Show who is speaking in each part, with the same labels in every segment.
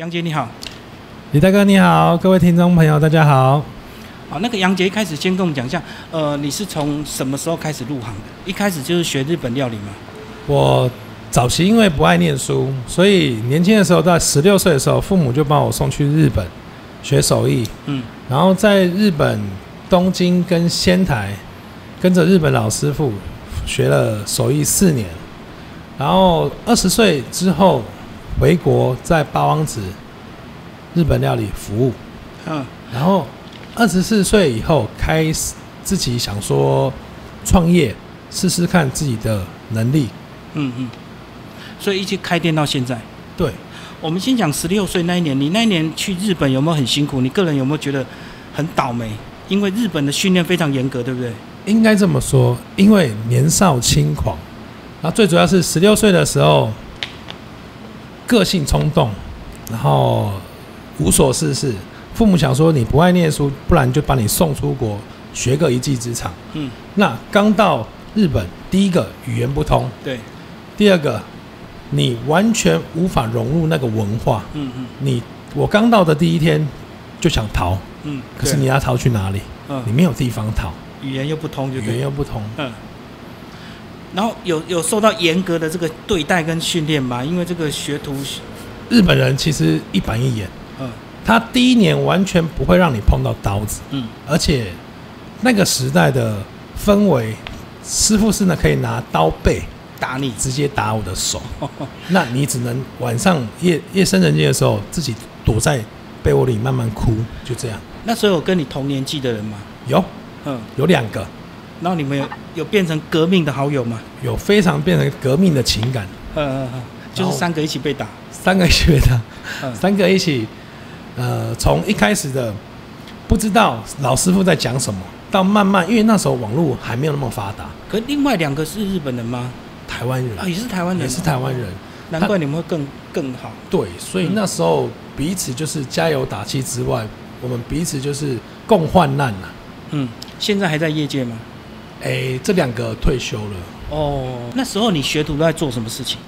Speaker 1: 杨杰你好，
Speaker 2: 李大哥你好，各位听众朋友大家好。
Speaker 1: 好，那个杨杰一开始先跟我们讲一下，呃，你是从什么时候开始入行的？一开始就是学日本料理吗？
Speaker 2: 我早期因为不爱念书，所以年轻的时候在十六岁的时候，父母就把我送去日本学手艺，
Speaker 1: 嗯，
Speaker 2: 然后在日本东京跟仙台跟着日本老师傅学了手艺四年，然后二十岁之后回国在八王子日本料理服务，
Speaker 1: 嗯，
Speaker 2: 然后二十四岁以后开始自己想说创业，试试看自己的能力。
Speaker 1: 嗯嗯，所以一直开店到现在。
Speaker 2: 对，
Speaker 1: 我们先讲十六岁那一年，你那一年去日本有没有很辛苦？你个人有没有觉得很倒霉？因为日本的训练非常严格，对不对？
Speaker 2: 应该这么说，因为年少轻狂，然后最主要是十六岁的时候个性冲动，然后无所事事。父母想说你不爱念书，不然就把你送出国学个一技之长。
Speaker 1: 嗯，
Speaker 2: 那刚到日本，第一个语言不通，
Speaker 1: 对，
Speaker 2: 第二个你完全无法融入那个文化。
Speaker 1: 嗯嗯
Speaker 2: 你我刚到的第一天就想逃，
Speaker 1: 嗯，
Speaker 2: 可是你要逃去哪里？
Speaker 1: 嗯，
Speaker 2: 你
Speaker 1: 嗯，
Speaker 2: 没有地方逃，
Speaker 1: 语言又不通，就
Speaker 2: 语言。又不通。
Speaker 1: 嗯。然后有有受到严格的这个对待跟训练吗？因为这个学徒，
Speaker 2: 日本人其实一板一眼，
Speaker 1: 嗯
Speaker 2: 他第一年完全不会让你碰到刀子，
Speaker 1: 嗯
Speaker 2: 而且那个时代的氛围，师傅是呢可以拿刀背
Speaker 1: 打你，
Speaker 2: 直接打我的手，那你只能晚上夜夜深人静的时候自己躲在被窝里慢慢哭，就这样。
Speaker 1: 那时候有跟你同年纪的人吗？
Speaker 2: 有
Speaker 1: 嗯，
Speaker 2: 有两个，
Speaker 1: 然后你们有有变成革命的好友吗？
Speaker 2: 有非常变成革命的情感，
Speaker 1: 嗯嗯嗯，就是三个一起被打。
Speaker 2: 三个一起被打，
Speaker 1: 嗯
Speaker 2: 三个一起，呃，从一开始的不知道老师傅在讲什么，到慢慢，因为那时候网络还没有那么发达，
Speaker 1: 可另外两个是日本人吗？
Speaker 2: 台湾人、
Speaker 1: 啊，也是台湾人，
Speaker 2: 也是台湾人，
Speaker 1: 难怪你们会更更好。
Speaker 2: 对，所以那时候彼此就是加油打气之外，我们彼此就是共患难呐、
Speaker 1: 嗯，现在还在业界吗？
Speaker 2: 哎，这两个退休了。
Speaker 1: 哦，那时候你学徒都在做什么事情？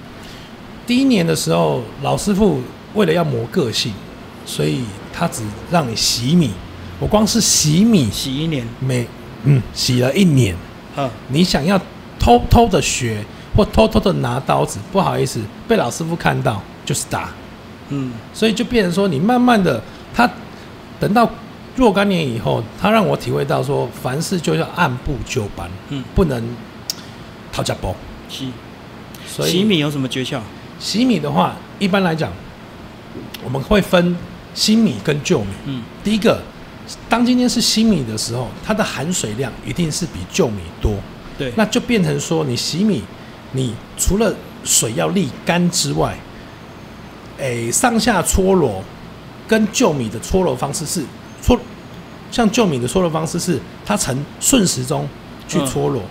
Speaker 2: 第一年的时候，老师傅为了要磨个性，所以他只让你洗米。我光是洗米，
Speaker 1: 洗一年，
Speaker 2: 每嗯洗了一年。
Speaker 1: 嗯，
Speaker 2: 你想要偷偷的学或偷偷的拿刀子，不好意思，被老师傅看到就是打，
Speaker 1: 嗯
Speaker 2: 所以就变成说你慢慢的，他等到若干年以后，他让我体会到说，凡事就要按部就班，
Speaker 1: 嗯，
Speaker 2: 不能讨价包。
Speaker 1: 洗
Speaker 2: 所以
Speaker 1: 洗米有什么诀窍？
Speaker 2: 洗米的话，一般来讲，我们会分新米跟旧米。
Speaker 1: 嗯
Speaker 2: 第一个，当今天是新米的时候，它的含水量一定是比旧米多。
Speaker 1: 对，
Speaker 2: 那就变成说，你洗米，你除了水要沥干之外，诶，上下搓揉跟旧米的搓揉方式是搓，像旧米的搓揉方式是它呈顺时钟去搓揉，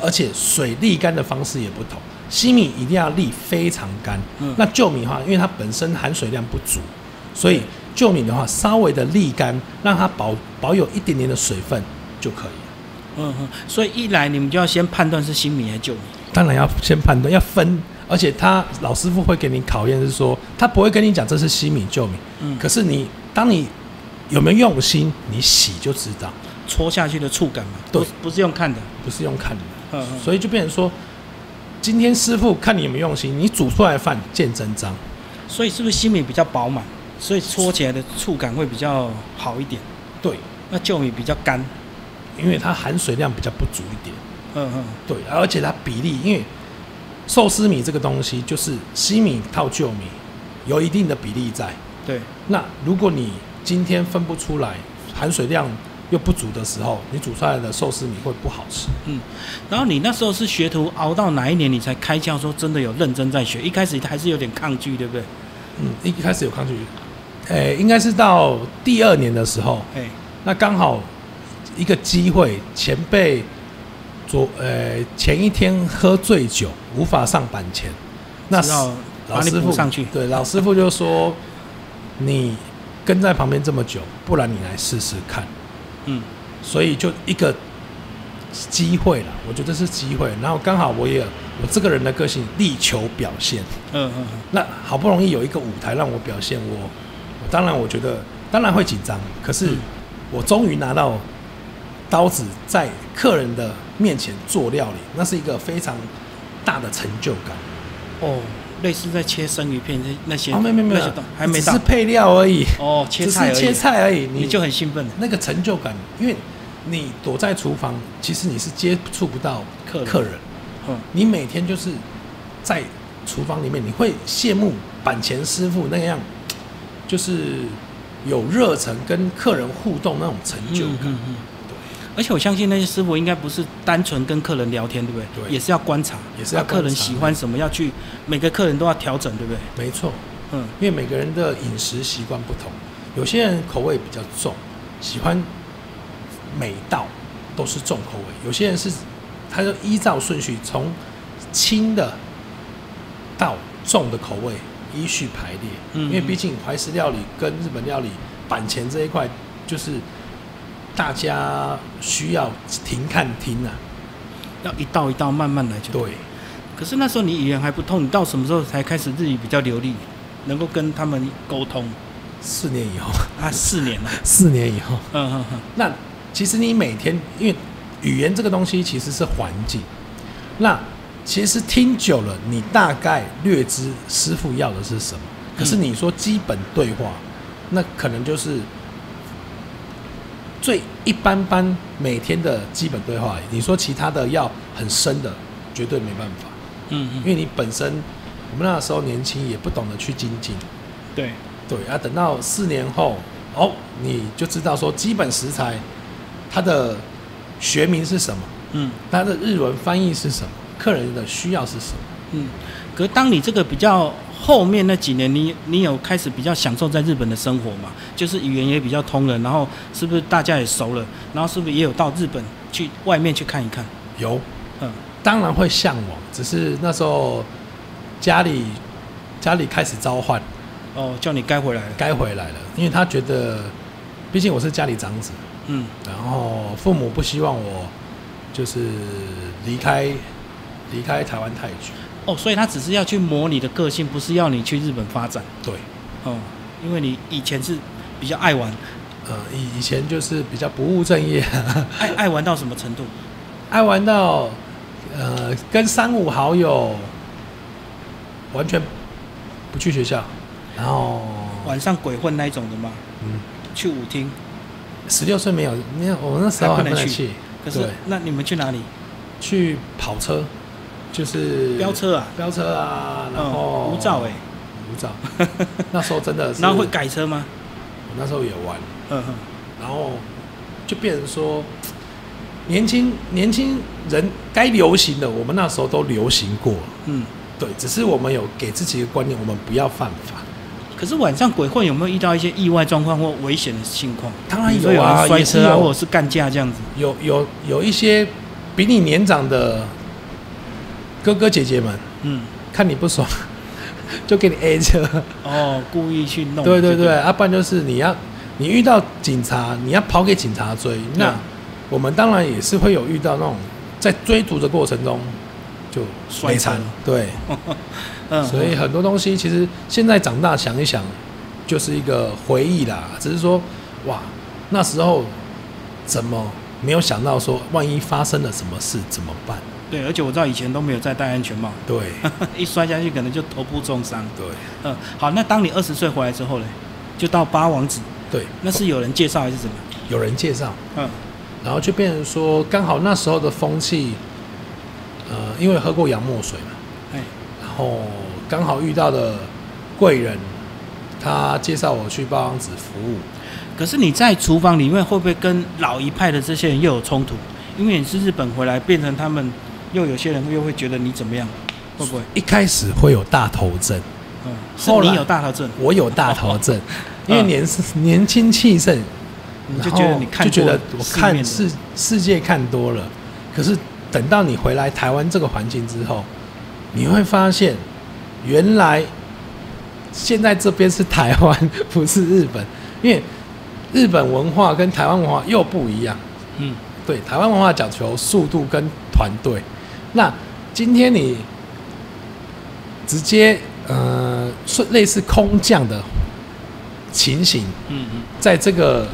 Speaker 2: 而且水沥干的方式也不同。新米一定要沥非常干，
Speaker 1: 嗯
Speaker 2: 那旧米的话，因为它本身含水量不足，所以旧米的话稍微的沥干，让它保保有一点点的水分就可以了。
Speaker 1: 嗯嗯，所以一来你们就要先判断是新米还是旧米。
Speaker 2: 当然要先判断，要分，而且他老师傅会给你考验，是说他不会跟你讲这是新米旧米，
Speaker 1: 嗯，
Speaker 2: 可是你当你有没有用心，你洗就知道，
Speaker 1: 搓下去的触感嘛，
Speaker 2: 都
Speaker 1: 不是用看的。
Speaker 2: 不是用看的，
Speaker 1: 嗯嗯，
Speaker 2: 所以就变成说，今天师傅看你有没有用心，你煮出来的饭见真章。
Speaker 1: 所以是不是新米比较饱满，所以搓起来的触感会比较好一点？
Speaker 2: 对，
Speaker 1: 那旧米比较干。
Speaker 2: 因为它含水量比较不足一点，
Speaker 1: 嗯嗯
Speaker 2: 对，而且它比例，因为寿司米这个东西就是西米套旧米，有一定的比例在。
Speaker 1: 对，
Speaker 2: 那如果你今天分不出来，含水量又不足的时候，你煮出来的寿司米会不好吃。
Speaker 1: 嗯然后你那时候是学徒，熬到哪一年你才开窍说真的有认真在学？一开始还是有点抗拒，对不对？
Speaker 2: 嗯，一一开始有抗拒，诶、应该是到第二年的时候，
Speaker 1: 哎，
Speaker 2: 那刚好一个机会，前辈昨呃前一天喝醉酒无法上板前，那老师傅
Speaker 1: 上去。
Speaker 2: 对老师傅就说你跟在旁边这么久，不然你来试试看。
Speaker 1: 嗯
Speaker 2: 所以就一个机会了，我觉得是机会。然后刚好我也我这个人的个性力求表现。
Speaker 1: 嗯嗯
Speaker 2: 那好不容易有一个舞台让我表现，我我当然我觉得当然会紧张，可是
Speaker 1: 嗯
Speaker 2: 我终于拿到刀子在客人的面前做料理，那是一个非常大的成就感。
Speaker 1: 哦，类似在切生鱼片那那些，
Speaker 2: 哦，没有没有
Speaker 1: 还没到。
Speaker 2: 只是配料而已，
Speaker 1: 哦，切
Speaker 2: 只
Speaker 1: 菜而已，
Speaker 2: 是切菜而已，
Speaker 1: 你就很兴奋，
Speaker 2: 那个成就感，因为你躲在厨房，其实你是接触不到
Speaker 1: 客人。
Speaker 2: 客人，
Speaker 1: 嗯。
Speaker 2: 你每天就是在厨房里面，你会羡慕板前师傅那样，就是有热忱跟客人互动那种成就感。
Speaker 1: 嗯嗯而且我相信那些师傅应该不是单纯跟客人聊天，对不对？
Speaker 2: 对
Speaker 1: 也是要观察，
Speaker 2: 也是要
Speaker 1: 啊客人喜欢什么，要去每个客人都要调整，对不对？
Speaker 2: 没错，
Speaker 1: 嗯
Speaker 2: 因为每个人的饮食习惯不同，有些人口味比较重，喜欢每道都是重口味；有些人是他就依照顺序从轻的到重的口味依序排列。
Speaker 1: 嗯
Speaker 2: 因为毕竟怀石料理跟日本料理板前这一块，就是大家需要停看听啊。
Speaker 1: 要一道一道慢慢来就。
Speaker 2: 对，
Speaker 1: 可是那时候你语言还不通，你到什么时候才开始日语比较流利，能够跟他们沟通？
Speaker 2: 四年以后，
Speaker 1: 啊，四年了。
Speaker 2: 四年以后。
Speaker 1: 嗯嗯嗯，
Speaker 2: 那其实你每天，因为语言这个东西其实是环境，那其实听久了，你大概略知师傅要的是什么。可是你说基本对话，那可能就是最一般般每天的基本对话。你说其他的要很深的，绝对没办法，
Speaker 1: 嗯嗯，
Speaker 2: 因为你本身我们那时候年轻，也不懂得去精进。
Speaker 1: 对，
Speaker 2: 对啊，等到四年后，哦，你就知道说基本食材它的学名是什么，
Speaker 1: 嗯
Speaker 2: 它的日文翻译是什么，客人的需要是什么。
Speaker 1: 嗯。可当你这个比较后面那几年，你你有开始比较享受在日本的生活嘛？就是语言也比较通了，然后是不是大家也熟了？然后是不是也有到日本去外面去看一看？
Speaker 2: 有，
Speaker 1: 嗯
Speaker 2: 当然会向往，只是那时候家里家里开始召唤，
Speaker 1: 哦，叫你该回来了。
Speaker 2: 该回来了，因为他觉得，毕竟我是家里长子，
Speaker 1: 嗯
Speaker 2: 然后父母不希望我就是离开离开台湾太久。
Speaker 1: 哦，所以他只是要去磨你的个性，不是要你去日本发展。
Speaker 2: 对，
Speaker 1: 哦，因为你以前是比较爱玩，
Speaker 2: 呃，以以前就是比较不务正业。
Speaker 1: 爱爱玩到什么程度？
Speaker 2: 爱玩到呃跟三五好友完全不去学校，然后
Speaker 1: 晚上鬼混那一种的嘛？
Speaker 2: 嗯，
Speaker 1: 去舞厅？
Speaker 2: 十六岁没有，没有，我那时候还
Speaker 1: 还不能去，可是那你们去哪里？
Speaker 2: 去跑车，就是
Speaker 1: 飙车啊？
Speaker 2: 飙车啊，然
Speaker 1: 嗯
Speaker 2: 后
Speaker 1: 无照哎、
Speaker 2: 无照，那时候真的是，
Speaker 1: 然后会改车吗？
Speaker 2: 我那时候也玩，
Speaker 1: 嗯哼，
Speaker 2: 然后就变成说，年轻年轻人该流行的，我们那时候都流行过，
Speaker 1: 嗯。
Speaker 2: 对，只是我们有给自己一个观念，我们不要犯法。
Speaker 1: 可是晚上鬼混有没有遇到一些意外状况或危险的情况？
Speaker 2: 当然有啊
Speaker 1: 摔车啊，或者是干架这样子。
Speaker 2: 有有有一些比你年长的哥哥姐姐们，
Speaker 1: 嗯，
Speaker 2: 看你不爽，就给你 A 车。
Speaker 1: 哦，故意去弄。
Speaker 2: 对对对，啊，不然就是你要你遇到警察，你要跑给警察追。那
Speaker 1: 嗯
Speaker 2: 我们当然也是会有遇到那种在追逐的过程中就
Speaker 1: 摔车
Speaker 2: 没惨。对，
Speaker 1: 嗯，
Speaker 2: 所以很多东西其实现在长大想一想，就是一个回忆啦。只是说，哇，那时候怎么没有想到说，万一发生了什么事怎么办？
Speaker 1: 对，而且我知道以前都没有再戴安全帽，
Speaker 2: 对。
Speaker 1: 一摔下去可能就头部重伤。
Speaker 2: 对。
Speaker 1: 嗯，好，那当你二十岁回来之后呢，就到八王子，
Speaker 2: 对，
Speaker 1: 那是有人介绍还是怎么？
Speaker 2: 有人介绍，
Speaker 1: 嗯。
Speaker 2: 然后就变成说，刚好那时候的风气，呃，因为喝过洋墨水嘛，
Speaker 1: 哎，
Speaker 2: 然后刚好遇到的贵人，他介绍我去八王子服务。
Speaker 1: 可是你在厨房里面会不会跟老一派的这些人又有冲突？因为你是日本回来，变成他们又有些人又会觉得你怎么样？会不会？
Speaker 2: 一开始会有大头症，
Speaker 1: 嗯，是
Speaker 2: 后来
Speaker 1: 你有大头症，
Speaker 2: 我有大头症，因为
Speaker 1: 嗯
Speaker 2: 年年轻气盛，
Speaker 1: 你就觉得你看
Speaker 2: 就觉得我看世世界看多了，可是等到你回来台湾这个环境之后，你会发现，原来现在这边是台湾，不是日本，因为日本文化跟台湾文化又不一样。
Speaker 1: 嗯
Speaker 2: 对，台湾文化讲求速度跟团队。那今天你直接呃是类似空降的情形，
Speaker 1: 嗯嗯
Speaker 2: 在这个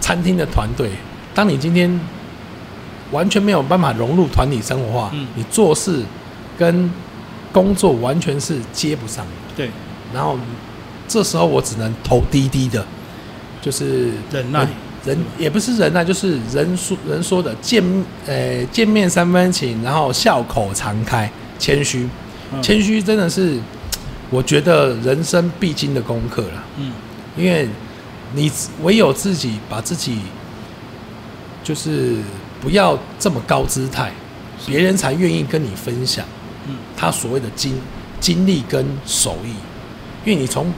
Speaker 2: 餐厅的团队，当你今天完全没有办法融入团体生活化，
Speaker 1: 嗯
Speaker 2: 你做事跟工作完全是接不上的。
Speaker 1: 对，
Speaker 2: 然后这时候我只能头低低的，就是
Speaker 1: 忍耐。
Speaker 2: 人人也不是忍耐，就是人说人说的见呃见面三分情，然后笑口常开，谦虚，
Speaker 1: 嗯。
Speaker 2: 谦虚真的是我觉得人生必经的功课了。
Speaker 1: 嗯。
Speaker 2: 因为你唯有自己把自己，就是不要这么高姿态，别人才愿意跟你分享
Speaker 1: 嗯。
Speaker 2: 他所谓的经经历跟手艺，因为你从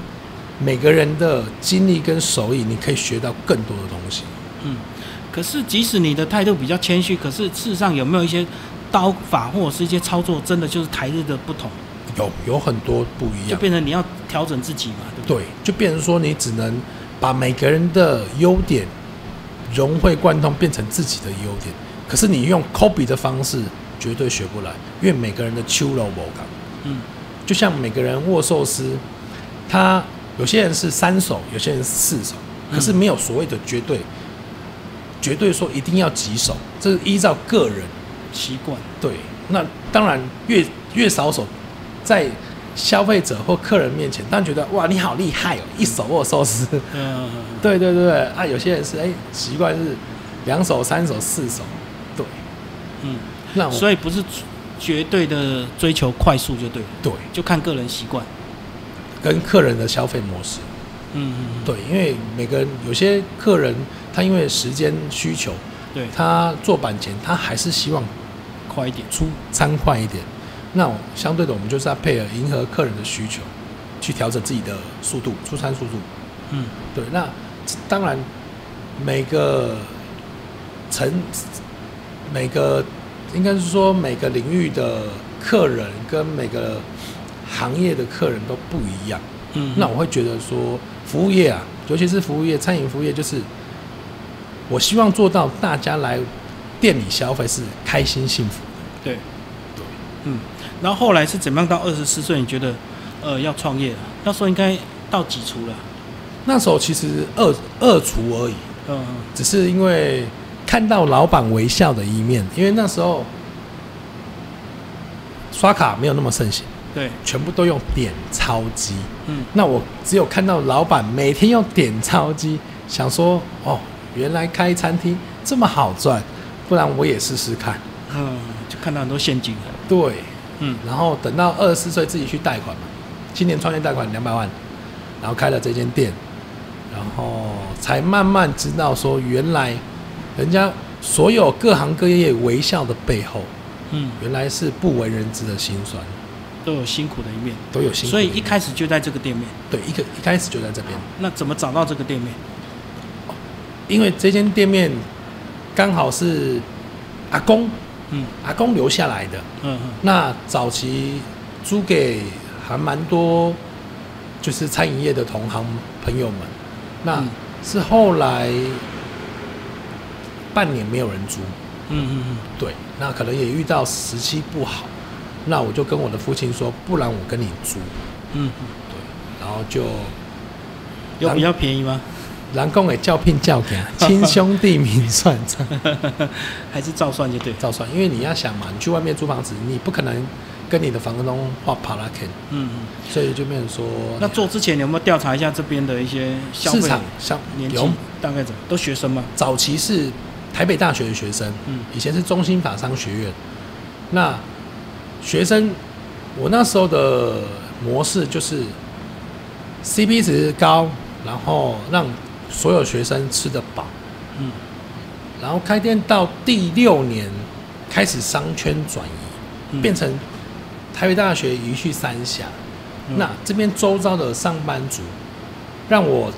Speaker 2: 每个人的经历跟手艺，你可以学到更多的东西。
Speaker 1: 嗯。可是即使你的态度比较谦虚，可是事实上有没有一些刀法或者是一些操作，真的就是台日的不同，
Speaker 2: 有有很多不一样就，
Speaker 1: 变成你要调整自己嘛，对不对？
Speaker 2: 对，就变成说你只能把每个人的优点融会贯通，变成自己的优点。可是你用 copy 的方式绝对学不来，因为每个人的秋柔不感，
Speaker 1: 嗯
Speaker 2: 就像每个人握寿司，他有些人是三手，有些人是四手，可是没有所谓的绝对，绝对说一定要几手，这是依照个人。
Speaker 1: 习惯，
Speaker 2: 对，那当然越越少手，在消费者或客人面前，当然觉得哇你好厉害哦，一手握寿司。
Speaker 1: 嗯，
Speaker 2: 对对对对，啊，有些人是哎习惯是两手、三手、四手，对，
Speaker 1: 嗯，
Speaker 2: 那
Speaker 1: 所以不是绝对的追求快速就对了，
Speaker 2: 对
Speaker 1: 就看个人习惯。
Speaker 2: 跟客人的消费模式，
Speaker 1: 嗯嗯，嗯。
Speaker 2: 对，因为每个人有些客人他因为时间需求，
Speaker 1: 对，
Speaker 2: 他做板前他还是希望
Speaker 1: 快一点。
Speaker 2: 出餐快一点，那相对的我们就是要配合迎合客人的需求，去调整自己的速度，出餐速度。
Speaker 1: 嗯。
Speaker 2: 对，那当然每个层每个应该是说每个领域的客人跟每个行业的客人都不一样。
Speaker 1: 嗯，
Speaker 2: 那我会觉得说，服务业啊，尤其是服务业，餐饮服务业，就是我希望做到大家来店里消费是开心幸福。
Speaker 1: 对
Speaker 2: 对，
Speaker 1: 嗯，然后后来是怎么样到二十四岁？你觉得呃要创业了？那时候应该到几厨了？
Speaker 2: 那时候其实二二厨而已，
Speaker 1: 嗯嗯
Speaker 2: 只是因为看到老板微笑的一面，因为那时候刷卡没有那么盛行，
Speaker 1: 对，
Speaker 2: 全部都用点钞机。
Speaker 1: 嗯
Speaker 2: 那我只有看到老板每天用点钞机，想说哦，原来开餐厅这么好赚，不然我也试试看。
Speaker 1: 嗯，就看到很多陷阱了。
Speaker 2: 对，
Speaker 1: 嗯
Speaker 2: 然后等到二十四岁自己去贷款嘛，青年创业贷款两百万，然后开了这间店，然后才慢慢知道说，原来人家所有各行各业微笑的背后，
Speaker 1: 嗯，
Speaker 2: 原来是不为人知的辛酸，
Speaker 1: 都有辛苦的一面。
Speaker 2: 都有辛苦。
Speaker 1: 所以一开始就在这个店面。
Speaker 2: 对一个一开始就在这边，
Speaker 1: 那怎么找到这个店面？
Speaker 2: 因为这间店面刚好是阿公
Speaker 1: 嗯
Speaker 2: 阿公留下来的，
Speaker 1: 嗯嗯
Speaker 2: 那早期租给还蛮多，就是餐饮业的同行朋友们。那
Speaker 1: 嗯
Speaker 2: 是后来半年没有人租，
Speaker 1: 嗯嗯嗯，
Speaker 2: 对，那可能也遇到时期不好，那我就跟我的父亲说，不然我跟你租，
Speaker 1: 嗯嗯，
Speaker 2: 对，然后就
Speaker 1: 有比较便宜吗？
Speaker 2: 南宫给叫聘叫给 亲兄弟明算账
Speaker 1: 还是照算就对？
Speaker 2: 照算，因为你要想嘛，你去外面租房子，你不可能跟你的房东画帕拉肯
Speaker 1: 嗯嗯。
Speaker 2: 所以就变成说，
Speaker 1: 那做之前你有没有调查一下这边的一些消
Speaker 2: 市场像
Speaker 1: 年纪大概怎么？都学生吗？
Speaker 2: 早期是台北大学的学生，
Speaker 1: 嗯
Speaker 2: 以前是中兴法商学院。那学生，我那时候的模式就是 CP 值高，然后让所有学生吃得饱。
Speaker 1: 嗯。
Speaker 2: 然后开店到第六年，开始商圈转移，
Speaker 1: 嗯。
Speaker 2: 变成台北大学移去三峡。
Speaker 1: 嗯。
Speaker 2: 那这边周遭的上班族，让我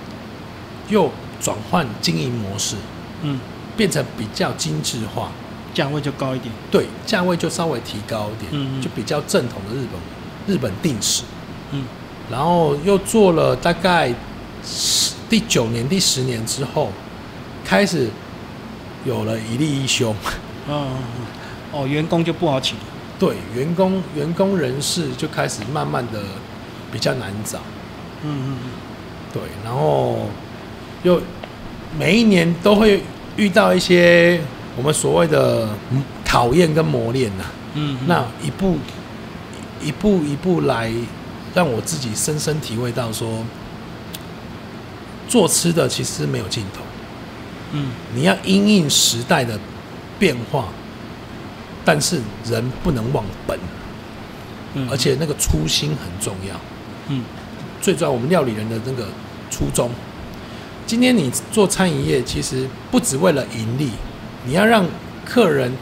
Speaker 2: 又转换经营模式，
Speaker 1: 嗯，
Speaker 2: 变成比较精致化，
Speaker 1: 价位就高一点。
Speaker 2: 对，价位就稍微提高一点，
Speaker 1: 嗯嗯
Speaker 2: 就比较正统的日本日本定时。
Speaker 1: 嗯
Speaker 2: 然后又做了大概十第九年、第十年之后，开始有了一例一休。
Speaker 1: 哦员工就不好请。
Speaker 2: 对员工员工人士就开始慢慢的比较难找，
Speaker 1: 嗯嗯嗯，
Speaker 2: 对，然后又每一年都会遇到一些我们所谓的嗯考验跟磨练呐、
Speaker 1: 嗯嗯，
Speaker 2: 那一步一步一步来，让我自己深深体会到说，做吃的其实没有尽头，
Speaker 1: 嗯。
Speaker 2: 你要因应时代的变化，但是人不能忘本，
Speaker 1: 嗯，
Speaker 2: 而且那个初心很重要。
Speaker 1: 嗯。
Speaker 2: 最重要，我们料理人的那个初衷。今天你做餐饮业，其实不只为了盈利，你要让客人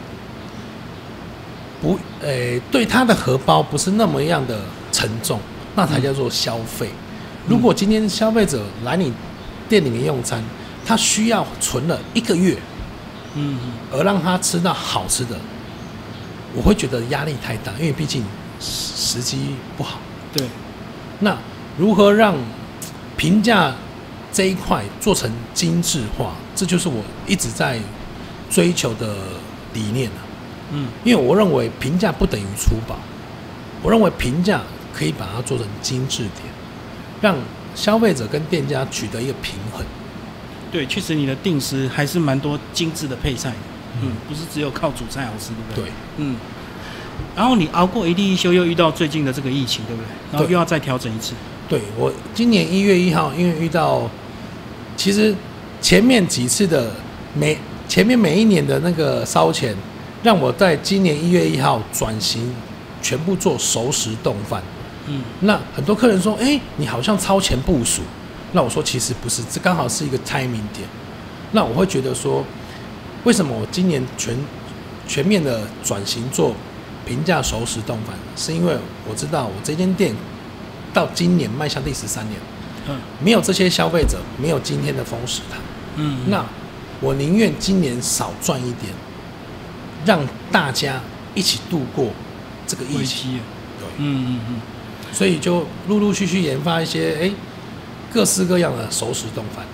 Speaker 2: 不，呃，对他的荷包不是那么样的沉重，那才叫做消费。如果今天消费者来你店里面用餐，他需要存了一个月，
Speaker 1: 嗯嗯
Speaker 2: 而让他吃到好吃的，我会觉得压力太大，因为毕竟时时机不好。
Speaker 1: 对，
Speaker 2: 那如何让评价这一块做成精致化？这就是我一直在追求的理念啊。
Speaker 1: 嗯
Speaker 2: 因为我认为评价不等于粗暴，我认为评价可以把它做成精致点，让消费者跟店家取得一个平衡。
Speaker 1: 对，确实你的定时还是蛮多精致的配菜的，嗯，不是只有靠主菜好吃，对不对？
Speaker 2: 对，
Speaker 1: 嗯。然后你熬过一地一休，又遇到最近的这个疫情，对不对？然后
Speaker 2: 对
Speaker 1: 又要再调整一次。
Speaker 2: 对我今年一月一号，因为遇到，其实前面几次的每前面每一年的那个烧钱，让我在今年一月一号转型，全部做熟食冻饭。
Speaker 1: 嗯
Speaker 2: 那很多客人说：“哎、你好像超前部署。”那我说：“其实不是，这刚好是一个 timing 点。”那我会觉得说，为什么我今年全全面的转型做平价熟食冻饭，是因为我知道我这间店到今年迈向第十三年，
Speaker 1: 嗯
Speaker 2: 没有这些消费者，没有今天的风食堂。
Speaker 1: 嗯，
Speaker 2: 那我宁愿今年少赚一点，让大家一起度过这个疫
Speaker 1: 危
Speaker 2: 情。对。
Speaker 1: 嗯嗯嗯。
Speaker 2: 所以就陆陆续续研发一些哎、各式各样的熟食冻饭。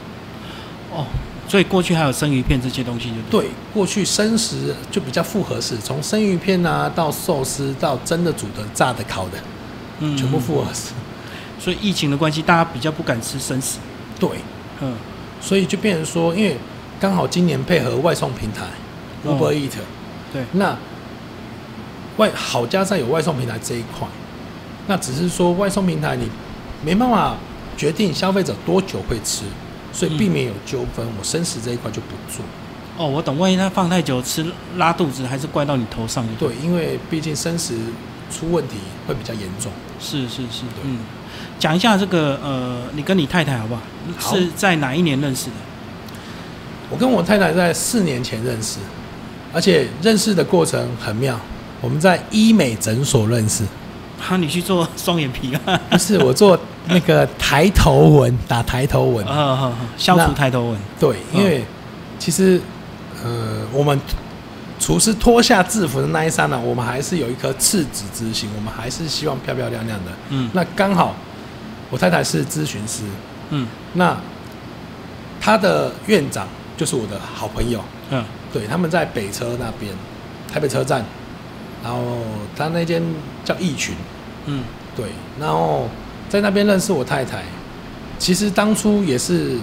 Speaker 1: 哦，所以过去还有生鱼片这些东西，就对。
Speaker 2: 对，过去生食就比较复合式，从生鱼片啊到寿司到真的煮的、炸的、烤的，
Speaker 1: 嗯
Speaker 2: 全部复。
Speaker 1: 合
Speaker 2: 式。
Speaker 1: 所以疫情的关系，大家比较不敢吃生食。
Speaker 2: 对，
Speaker 1: 嗯
Speaker 2: 所以就变成说，因为刚好今年配合外送平台
Speaker 1: 哦
Speaker 2: Uber Eat，、
Speaker 1: 对
Speaker 2: 那外好加在有外送平台这一块，那只是说外送平台你没办法决定消费者多久会吃，所以避免有纠纷，我生食这一块就不做。
Speaker 1: 哦，我懂。万一他放太久吃拉肚子，还是怪到你头上就。
Speaker 2: 对，因为毕竟生食出问题会比较严重。
Speaker 1: 是是是，
Speaker 2: 对
Speaker 1: 嗯。讲一下这个呃，你跟你太太好不好？
Speaker 2: 好
Speaker 1: 是在哪一年认识的？
Speaker 2: 我跟我太太在四年前认识，而且认识的过程很妙。我们在医美诊所认识，
Speaker 1: 哈，你去做双眼皮啊？
Speaker 2: 不是我做那个抬头纹，打抬头纹。
Speaker 1: 啊好好，消除抬头纹。
Speaker 2: 对，因为其实呃，我们厨师脱下制服的那一刹那，我们还是有一颗赤子之心，我们还是希望漂漂亮亮的。
Speaker 1: 嗯
Speaker 2: 那刚好我太太是咨询师，
Speaker 1: 嗯
Speaker 2: 那她的院长就是我的好朋友，
Speaker 1: 嗯。
Speaker 2: 对，他们在北车那边，台北车站，然后他那间叫义群，
Speaker 1: 嗯。
Speaker 2: 对，然后在那边认识我太太，其实当初也是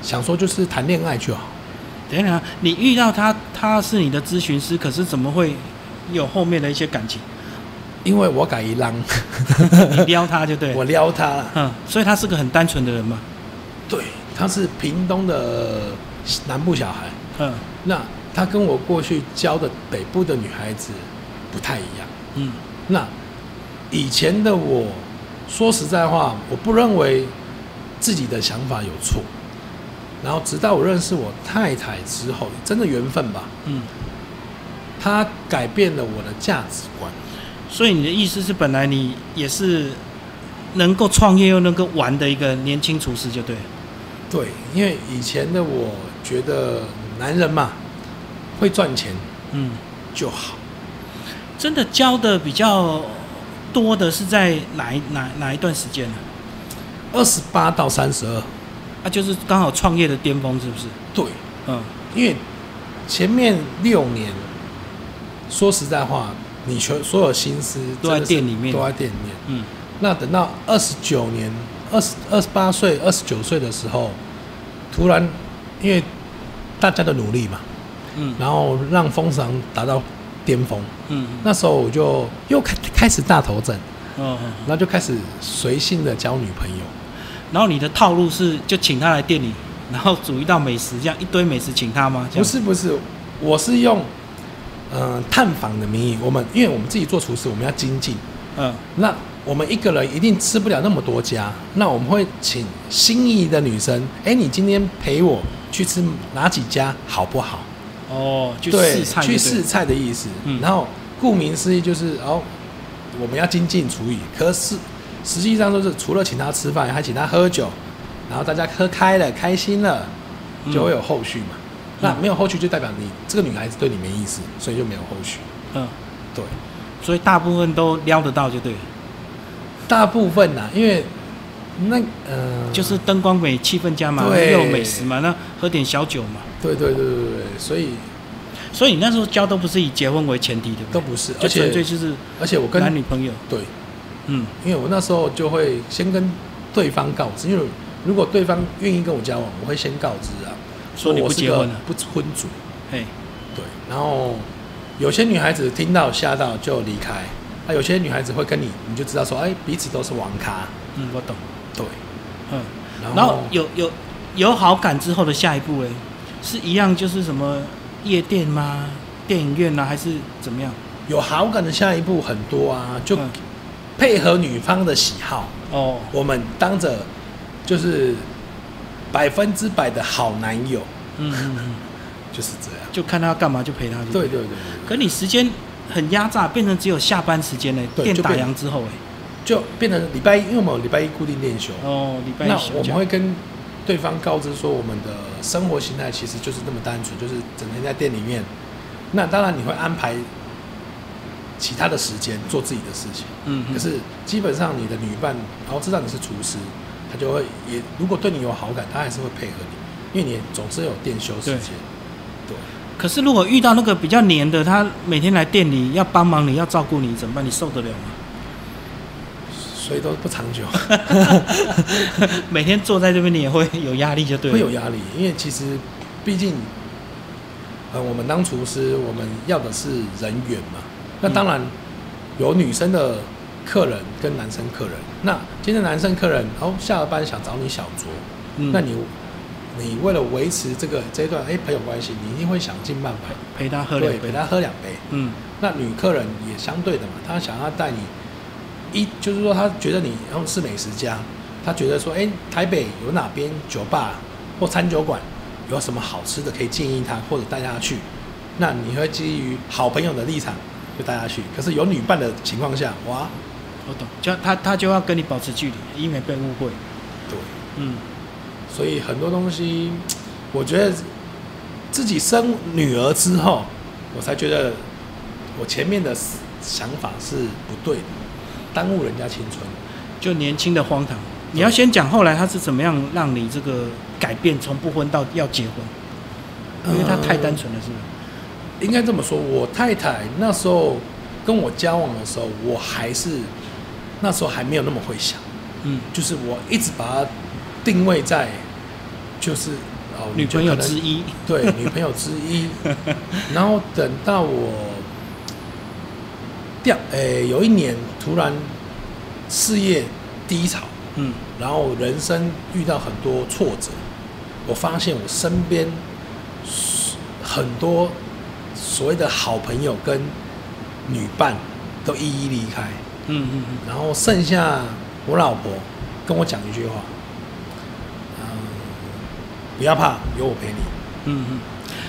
Speaker 2: 想说就是谈恋爱就好，
Speaker 1: 等一下，你遇到他，他是你的咨询师，可是怎么会有后面的一些感情？
Speaker 2: 因为我改一浪，
Speaker 1: 你撩他就对
Speaker 2: 我。撩他。了，
Speaker 1: 嗯，所以他是个很单纯的人嘛。
Speaker 2: 对，他是屏东的南部小孩，
Speaker 1: 嗯
Speaker 2: 那他跟我过去教的北部的女孩子不太一样。
Speaker 1: 嗯
Speaker 2: 那以前的我，说实在话，我不认为自己的想法有错。然后直到我认识我太太之后，真的缘分吧，
Speaker 1: 嗯，
Speaker 2: 她改变了我的价值观。
Speaker 1: 所以你的意思是，本来你也是能够创业又能够玩的一个年轻厨师，就对。
Speaker 2: 对，因为以前的我觉得男人嘛，会赚钱
Speaker 1: 嗯，
Speaker 2: 就好。
Speaker 1: 真的教的比较多的是在哪一哪哪一段时间呢、
Speaker 2: 二十八到三十二，
Speaker 1: 啊？就是刚好创业的巅峰，是不是？
Speaker 2: 对，
Speaker 1: 嗯
Speaker 2: 因为前面六年，说实在话，你全所有心思
Speaker 1: 都在店里面
Speaker 2: 都在店里面。
Speaker 1: 嗯
Speaker 2: 那等到二十九年、二十二十八岁、二十九岁的时候，突然因为大家的努力嘛，
Speaker 1: 嗯
Speaker 2: 然后让风尚达到巅峰。
Speaker 1: 嗯
Speaker 2: 那时候我就又开开始大头阵，
Speaker 1: 嗯嗯，
Speaker 2: 然后就开始随性的交女朋友。
Speaker 1: 然后你的套路是就请他来店里，然后煮一道美食，这样一堆美食请他吗？
Speaker 2: 不是不是，我是用呃探访的名义，我们因为我们自己做厨师，我们要精进。
Speaker 1: 嗯
Speaker 2: 那我们一个人一定吃不了那么多家，那我们会请心仪的女生，哎、你今天陪我去吃哪几家好不好？
Speaker 1: 哦，去，试菜
Speaker 2: 去试菜的意思。
Speaker 1: 嗯
Speaker 2: 然后顾名思义就是哦，我们要精进厨艺，可是实际上就是除了请他吃饭，还请他喝酒，然后大家喝开了，开心了，
Speaker 1: 嗯
Speaker 2: 就会有后续嘛。那没有后续就代表你这个女孩子对你没意思，所以就没有后续。
Speaker 1: 嗯，
Speaker 2: 对，
Speaker 1: 所以大部分都撩得到就对了，
Speaker 2: 大部分呐、因为那呃，
Speaker 1: 就是灯光美、气氛佳嘛，
Speaker 2: 对
Speaker 1: 又有美食嘛，那喝点小酒嘛。
Speaker 2: 对对对对对对，所以
Speaker 1: 所以你那时候交都不是以结婚为前提，的？
Speaker 2: 都不是，
Speaker 1: 就
Speaker 2: 而且
Speaker 1: 纯粹就是
Speaker 2: 而且我跟
Speaker 1: 男女朋友。
Speaker 2: 对，
Speaker 1: 嗯
Speaker 2: 因为我那时候就会先跟对方告知，因为如果对方愿意跟我交往，我会先告知啊，
Speaker 1: 说你不结婚了
Speaker 2: 不婚主，
Speaker 1: 嘿，
Speaker 2: 对，然后有些女孩子听到吓到就离开，啊，有些女孩子会跟你，你就知道说，哎，彼此都是网咖，
Speaker 1: 嗯，我懂。
Speaker 2: 对，
Speaker 1: 嗯，
Speaker 2: 然后
Speaker 1: 有有有好感之后的下一步嘞，是一样就是什么夜店吗？电影院啊，还是怎么样？
Speaker 2: 有好感的下一步很多啊，就
Speaker 1: 嗯
Speaker 2: 配合女方的喜好，
Speaker 1: 哦，
Speaker 2: 我们当着就是百分之百的好男友，
Speaker 1: 嗯嗯嗯，
Speaker 2: 就是这样。
Speaker 1: 就看他要干嘛就陪他去。
Speaker 2: 对对
Speaker 1: 可你时间很压榨，变成只有下班时间嘞。店打烊之后哎，
Speaker 2: 就变成礼拜一，因为我们有礼拜一固定练休，
Speaker 1: 哦，礼拜一
Speaker 2: 那我们会跟对方告知说，我们的生活形态其实就是那么单纯，就是整天在店里面。那当然你会安排其他的时间做自己的事情，
Speaker 1: 嗯，嗯
Speaker 2: 可是基本上你的女伴，然后知道你是厨师，她就会也如果对你有好感，她还是会配合你，因为你总是有店休时间。对，
Speaker 1: 可是如果遇到那个比较黏的，他每天来店里要帮忙你，要照顾你，怎么办？你受得了吗？
Speaker 2: 所以都不长久，
Speaker 1: 每天坐在这边，你也会有压力，就对了。
Speaker 2: 会有压力，因为其实毕竟，呃，我们当厨师，我们要的是人缘嘛。那当然有女生的客人跟男生客人。那今天男生客人，哦，下了班想找你小酌，
Speaker 1: 嗯
Speaker 2: 那你你为了维持这个这一段哎、朋友关系，你一定会想尽办法
Speaker 1: 陪他喝两
Speaker 2: 对
Speaker 1: 杯
Speaker 2: 陪他喝两杯。
Speaker 1: 嗯
Speaker 2: 那女客人也相对的嘛，她想要带你一，就是说他觉得你然后是美食家，他觉得说，哎、台北有哪边酒吧或餐酒馆有什么好吃的可以建议他或者带他去，那你会基于好朋友的立场就带他去。可是有女伴的情况下，哇，
Speaker 1: 我懂，就他他就要跟你保持距离，以免被误会。
Speaker 2: 对，
Speaker 1: 嗯，
Speaker 2: 所以很多东西，我觉得自己生女儿之后，我才觉得我前面的想法是不对的，耽误人家青春。
Speaker 1: 就年轻的荒唐。你要先讲后来他是怎么样让你这个改变，从不婚到要结婚，因为他太单纯了，是不是？
Speaker 2: 应该这么说，我太太那时候跟我交往的时候，我还是那时候还没有那么会想，
Speaker 1: 嗯，
Speaker 2: 就是我一直把它定位在就是哦
Speaker 1: 女朋友之一。
Speaker 2: 对，女朋友之一。然后等到我掉，诶、有一年突然事业低潮，
Speaker 1: 嗯
Speaker 2: 然后人生遇到很多挫折，我发现我身边很多所谓的好朋友跟女伴都一一离开，
Speaker 1: 嗯嗯嗯，
Speaker 2: 然后剩下我老婆跟我讲一句话，嗯，不要怕，有我陪你。
Speaker 1: 嗯嗯。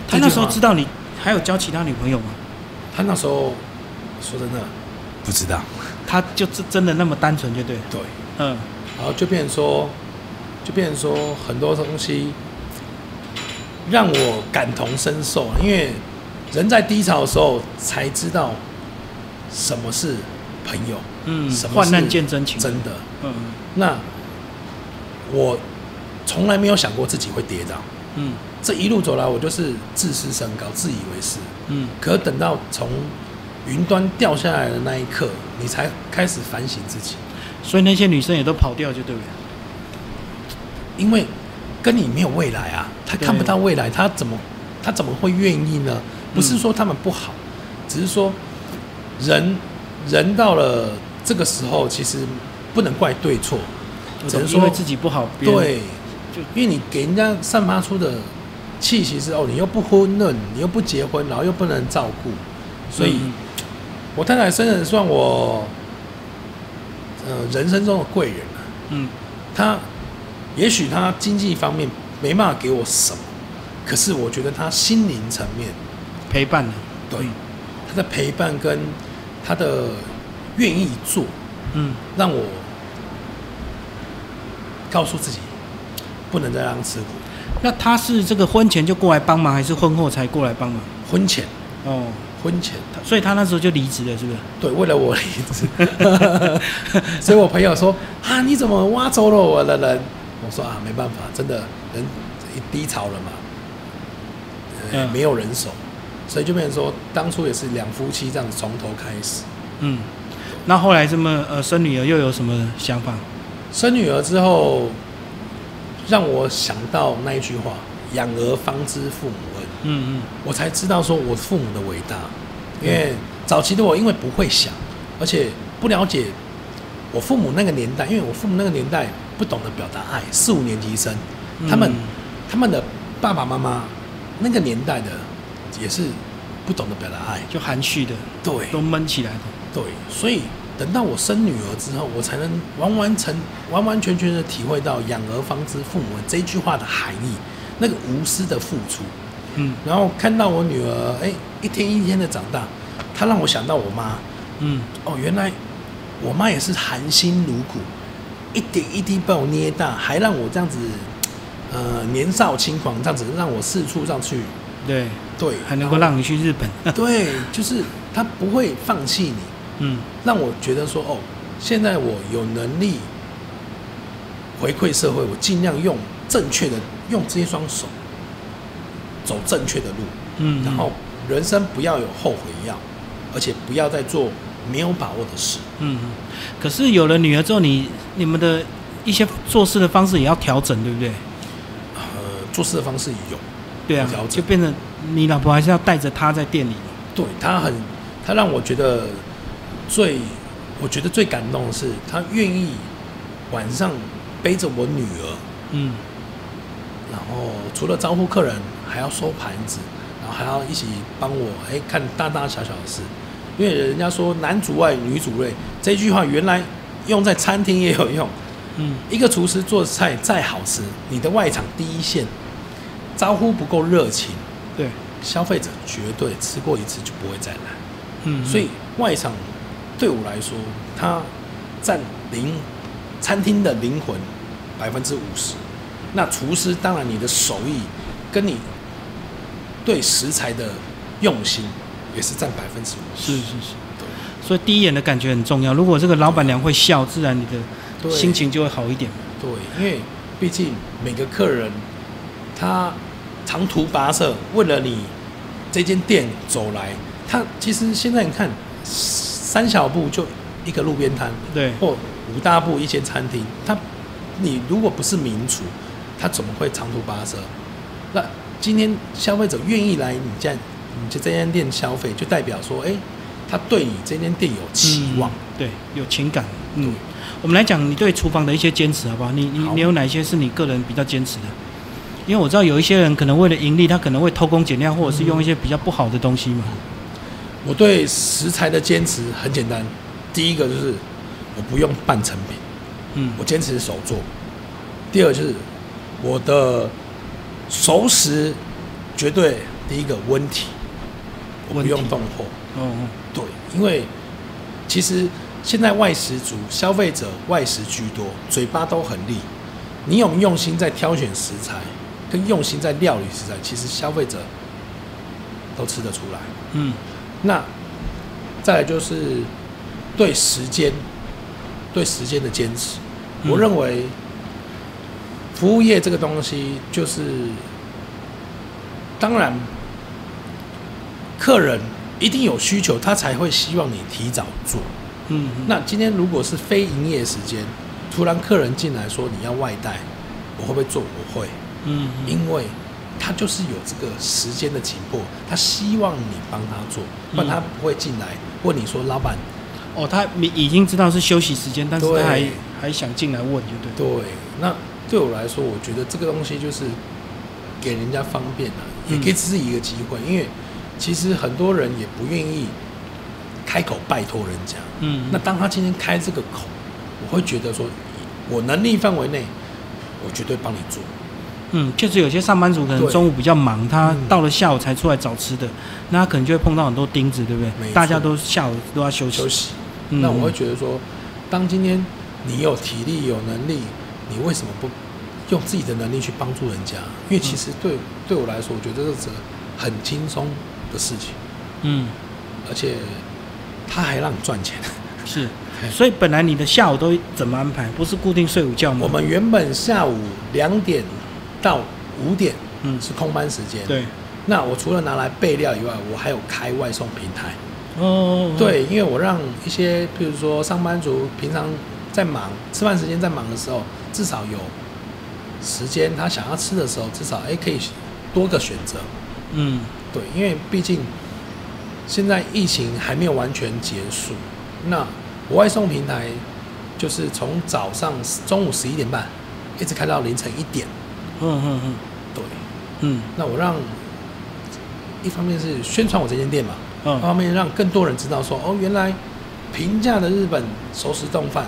Speaker 1: 他那时候知道你还有交其他女朋友吗？
Speaker 2: 他那时候说真的不知道，
Speaker 1: 他就真真的那么单纯，就对了。
Speaker 2: 对，
Speaker 1: 嗯
Speaker 2: 然后就变成说，就变成说很多东西让我感同身受，因为人在低潮的时候才知道什么是朋友，
Speaker 1: 嗯
Speaker 2: 什，么
Speaker 1: 患难
Speaker 2: 是
Speaker 1: 见真情。
Speaker 2: 真的。
Speaker 1: 嗯
Speaker 2: 那我从来没有想过自己会跌倒，
Speaker 1: 嗯
Speaker 2: 这一路走来，我就是自视甚高，自以为是。
Speaker 1: 嗯
Speaker 2: 可等到从云端掉下来的那一刻，你才开始反省自己，
Speaker 1: 所以那些女生也都跑掉，就对了。
Speaker 2: 因为跟你没有未来啊，他看不到未来，他怎么他怎么会愿意呢？不是说他们不好，只是说人人到了这个时候，其实不能怪对错，只能说
Speaker 1: 自己不好，
Speaker 2: 对，
Speaker 1: 就
Speaker 2: 因为你给人家散发出的气息是哦，你又不婚嫩，你又不结婚，然后又不能照顾，所以
Speaker 1: 嗯
Speaker 2: 我太太真的算我呃人生中的贵人啊。
Speaker 1: 嗯
Speaker 2: 她也许她经济方面没办法给我什么，可是我觉得她心灵层面，
Speaker 1: 陪伴了，
Speaker 2: 对她的陪伴跟她的愿意做，
Speaker 1: 嗯
Speaker 2: 让我告诉自己不能再让她吃苦。
Speaker 1: 那他是这个婚前就过来帮忙，还是婚后才过来帮忙？
Speaker 2: 婚前，
Speaker 1: 哦，
Speaker 2: 婚前。
Speaker 1: 所以他那时候就离职了，是不是？
Speaker 2: 对，为了我离职，所以我朋友说啊，你怎么挖走了我的人？我说啊，没办法，真的人低潮了嘛，呃没有？人手，所以就变成说，当初也是两夫妻这样子从头开始。
Speaker 1: 嗯。那后来这么呃生女儿又有什么想法？
Speaker 2: 生女儿之后，让我想到那一句话：“养儿方知父母恩。”
Speaker 1: 嗯
Speaker 2: 我才知道说我父母的伟大，因为早期的我因为不会想，而且不了解我父母那个年代，因为我父母那个年代不懂得表达爱，四五年级生，
Speaker 1: 嗯，
Speaker 2: 他们
Speaker 1: 嗯
Speaker 2: 他们的爸爸妈妈那个年代的也是不懂得表达爱，
Speaker 1: 就含蓄的，
Speaker 2: 对
Speaker 1: 都闷起来的。
Speaker 2: 对，所以等到我生女儿之后，我才能完完成完完全全的体会到“养儿方知父母恩”这句话的含义，那个无私的付出。
Speaker 1: 嗯
Speaker 2: 然后看到我女儿，哎，一天一天的长大，她让我想到我妈。
Speaker 1: 嗯
Speaker 2: 哦，原来我妈也是含辛茹苦，一点一滴把我捏大，还让我这样子，呃，年少轻狂这样子，让我四处上去。
Speaker 1: 对，
Speaker 2: 对，
Speaker 1: 还能够让你去日本。
Speaker 2: 对，就是她不会放弃你，
Speaker 1: 嗯
Speaker 2: 让我觉得说，哦，现在我有能力回馈社会，我尽量用正确的，用这一双手走正确的路。
Speaker 1: 嗯，
Speaker 2: 然后人生不要有后悔药，而且不要再做没有把握的事。
Speaker 1: 嗯，嗯可是有了女儿之后，你你们的一些做事的方式也要调整，对不对？
Speaker 2: 呃，做事的方式有，
Speaker 1: 对啊就变成你老婆还是要带着她在店里。
Speaker 2: 对她很，她让我觉得最，我觉得最感动的是，她愿意晚上背着我女儿，
Speaker 1: 嗯
Speaker 2: 然后除了招呼客人，还要收盘子，然后还要一起帮我哎看大大小小的事，因为人家说男主外女主内这句话原来用在餐厅也有用。
Speaker 1: 嗯
Speaker 2: 一个厨师做菜再好吃，你的外场第一线招呼不够热情，
Speaker 1: 对，
Speaker 2: 消费者绝对吃过一次就不会再来。
Speaker 1: 嗯，
Speaker 2: 所以外场对我来说，它占灵餐厅的灵魂百分之五十。那厨师当然你的手艺跟你对食材的用心也是占百分之五十。
Speaker 1: 是是是，所以第一眼的感觉很重要。如果这个老板娘会笑，自然你的心情就会好一点。
Speaker 2: 对，因为毕竟每个客人他长途跋涉，为了你这间店走来，他其实现在你看三小步就一个路边摊，
Speaker 1: 对，
Speaker 2: 或五大步一间餐厅，他你如果不是名厨，他怎么会长途跋涉？那今天消费者愿意来你家，你这这间店消费，就代表说，哎、他对你这间店有期望。
Speaker 1: 嗯对，有情感。嗯，我们来讲你对厨房的一些坚持，好不好？你你你有哪些是你个人比较坚持的？因为我知道有一些人可能为了盈利，他可能会偷工减料，或者是用一些比较不好的东西嘛。
Speaker 2: 我对食材的坚持很简单，第一个就是我不用半成品，
Speaker 1: 嗯
Speaker 2: 我坚持手做；第二就是我的熟食绝对第一个温体，我不用动货。
Speaker 1: 哦哦，
Speaker 2: 对，因为其实现在外食族消费者外食居多，嘴巴都很利。你有用心在挑选食材，跟用心在料理食材，其实消费者都吃得出来。
Speaker 1: 嗯
Speaker 2: 那再来就是对时间，对时间的坚持。
Speaker 1: 嗯
Speaker 2: 我认为服务业这个东西，就是当然客人一定有需求，他才会希望你提早做。
Speaker 1: 嗯，
Speaker 2: 那今天如果是非营业时间，突然客人进来说你要外带，我会不会做？我会，
Speaker 1: 嗯，
Speaker 2: 因为他就是有这个时间的紧迫，他希望你帮他做，不然他不会进来问你说老板。
Speaker 1: 哦，他已已经知道是休息时间，但是他还还想进来问，就对。
Speaker 2: 对，那对我来说，我觉得这个东西就是给人家方便了、也
Speaker 1: 嗯
Speaker 2: 给自己一个机会，因为其实很多人也不愿意开口拜托人家。
Speaker 1: 嗯，
Speaker 2: 那当他今天开这个口，我会觉得说，我能力范围内，我绝对帮你做。
Speaker 1: 嗯，就是有些上班族可能中午比较忙，他
Speaker 2: 嗯
Speaker 1: 到了下午才出来找吃的，那他可能就会碰到很多钉子，对不对大家都下午都要休息。
Speaker 2: 休息。
Speaker 1: 嗯
Speaker 2: 那我会觉得说，当今天你有体力、有能力，你为什么不用自己的能力去帮助人家？因为其实对对我来说，我觉得这是很轻松的事情，
Speaker 1: 嗯，
Speaker 2: 而且他还让你赚钱。
Speaker 1: 是。所以本来你的下午都怎么安排？不是固定睡午觉吗？
Speaker 2: 我们原本下午两点到五点
Speaker 1: 嗯，
Speaker 2: 是空班时间，。
Speaker 1: 对。
Speaker 2: 那我除了拿来备料以外，我还有开外送平台。
Speaker 1: 哦，
Speaker 2: 对，因为我让一些，譬如说上班族平常在忙，吃饭时间在忙的时候，至少有时间他想要吃的时候，至少哎可以多个选择。
Speaker 1: 嗯，
Speaker 2: 对，因为毕竟现在疫情还没有完全结束，那我外送平台就是从早上中午十一点半一直开到凌晨一点。
Speaker 1: 嗯嗯嗯。
Speaker 2: 对，
Speaker 1: 嗯。
Speaker 2: 那我让一方面是宣传我这间店嘛，一
Speaker 1: 嗯，
Speaker 2: 方面让更多人知道说，哦，原来平价的日本熟食冻饭，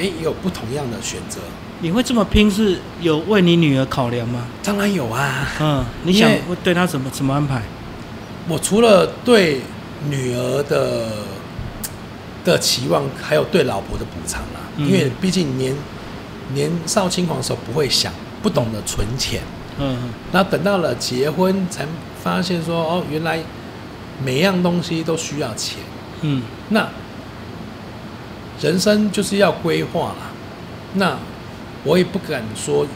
Speaker 2: 哎，也有不同样的选择。
Speaker 1: 你会这么拼是有为你女儿考量吗？
Speaker 2: 当然有啊，
Speaker 1: 嗯，你想会对她怎么怎么安排？
Speaker 2: 我除了对女儿的的期望，还有对老婆的补偿啦。
Speaker 1: 嗯
Speaker 2: 因为毕竟年年少轻狂的时候不会想，不懂得存钱，
Speaker 1: 嗯
Speaker 2: 然后等到了结婚才发现说，哦，原来每样东西都需要钱。
Speaker 1: 嗯
Speaker 2: 那人生就是要规划啦。那我也不敢说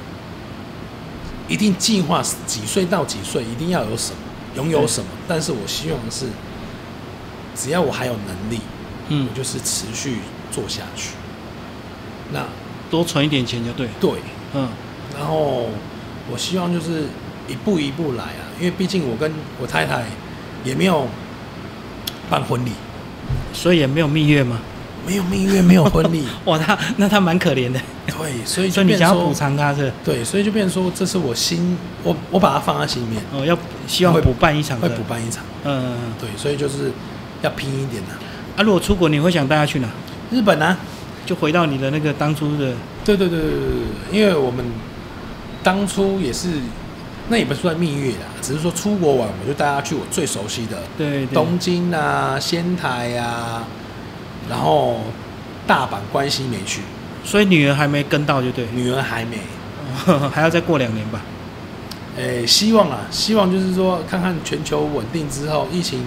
Speaker 2: 一定计划几岁到几岁一定要有什么，拥有什么。但是我希望是，只要我还有能力，
Speaker 1: 嗯
Speaker 2: 我，就是持续做下去。那
Speaker 1: 多存一点钱就对。
Speaker 2: 对，
Speaker 1: 嗯
Speaker 2: 然后我希望就是一步一步来啊，因为毕竟我跟我太太也没有办婚礼，
Speaker 1: 所以也没有蜜月吗？
Speaker 2: 没有蜜月，没有婚礼，
Speaker 1: 哇，他那他蛮可怜的，
Speaker 2: 对，所以
Speaker 1: 所以你想要补偿他是？
Speaker 2: 对，所以就变成说，这是我心，我我把它放在心里面，
Speaker 1: 哦，要希望
Speaker 2: 会
Speaker 1: 补办一场的。
Speaker 2: 会补办一场。
Speaker 1: 嗯。
Speaker 2: 对，所以就是要拼一点的、
Speaker 1: 啊，如果出国，你会想带他去哪？
Speaker 2: 日本啊，
Speaker 1: 就回到你的那个当初的，
Speaker 2: 对对对对对对，因为我们当初也是，那也不算蜜月啦，只是说出国玩，我就带他去我最熟悉的
Speaker 1: 对对，
Speaker 2: 东京啊、仙台啊，然后大阪、关西没去，
Speaker 1: 所以女儿还没跟到，就对，
Speaker 2: 女儿还没。
Speaker 1: 还要再过两年吧。
Speaker 2: 诶，希望啊，希望就是说，看看全球稳定之后，疫情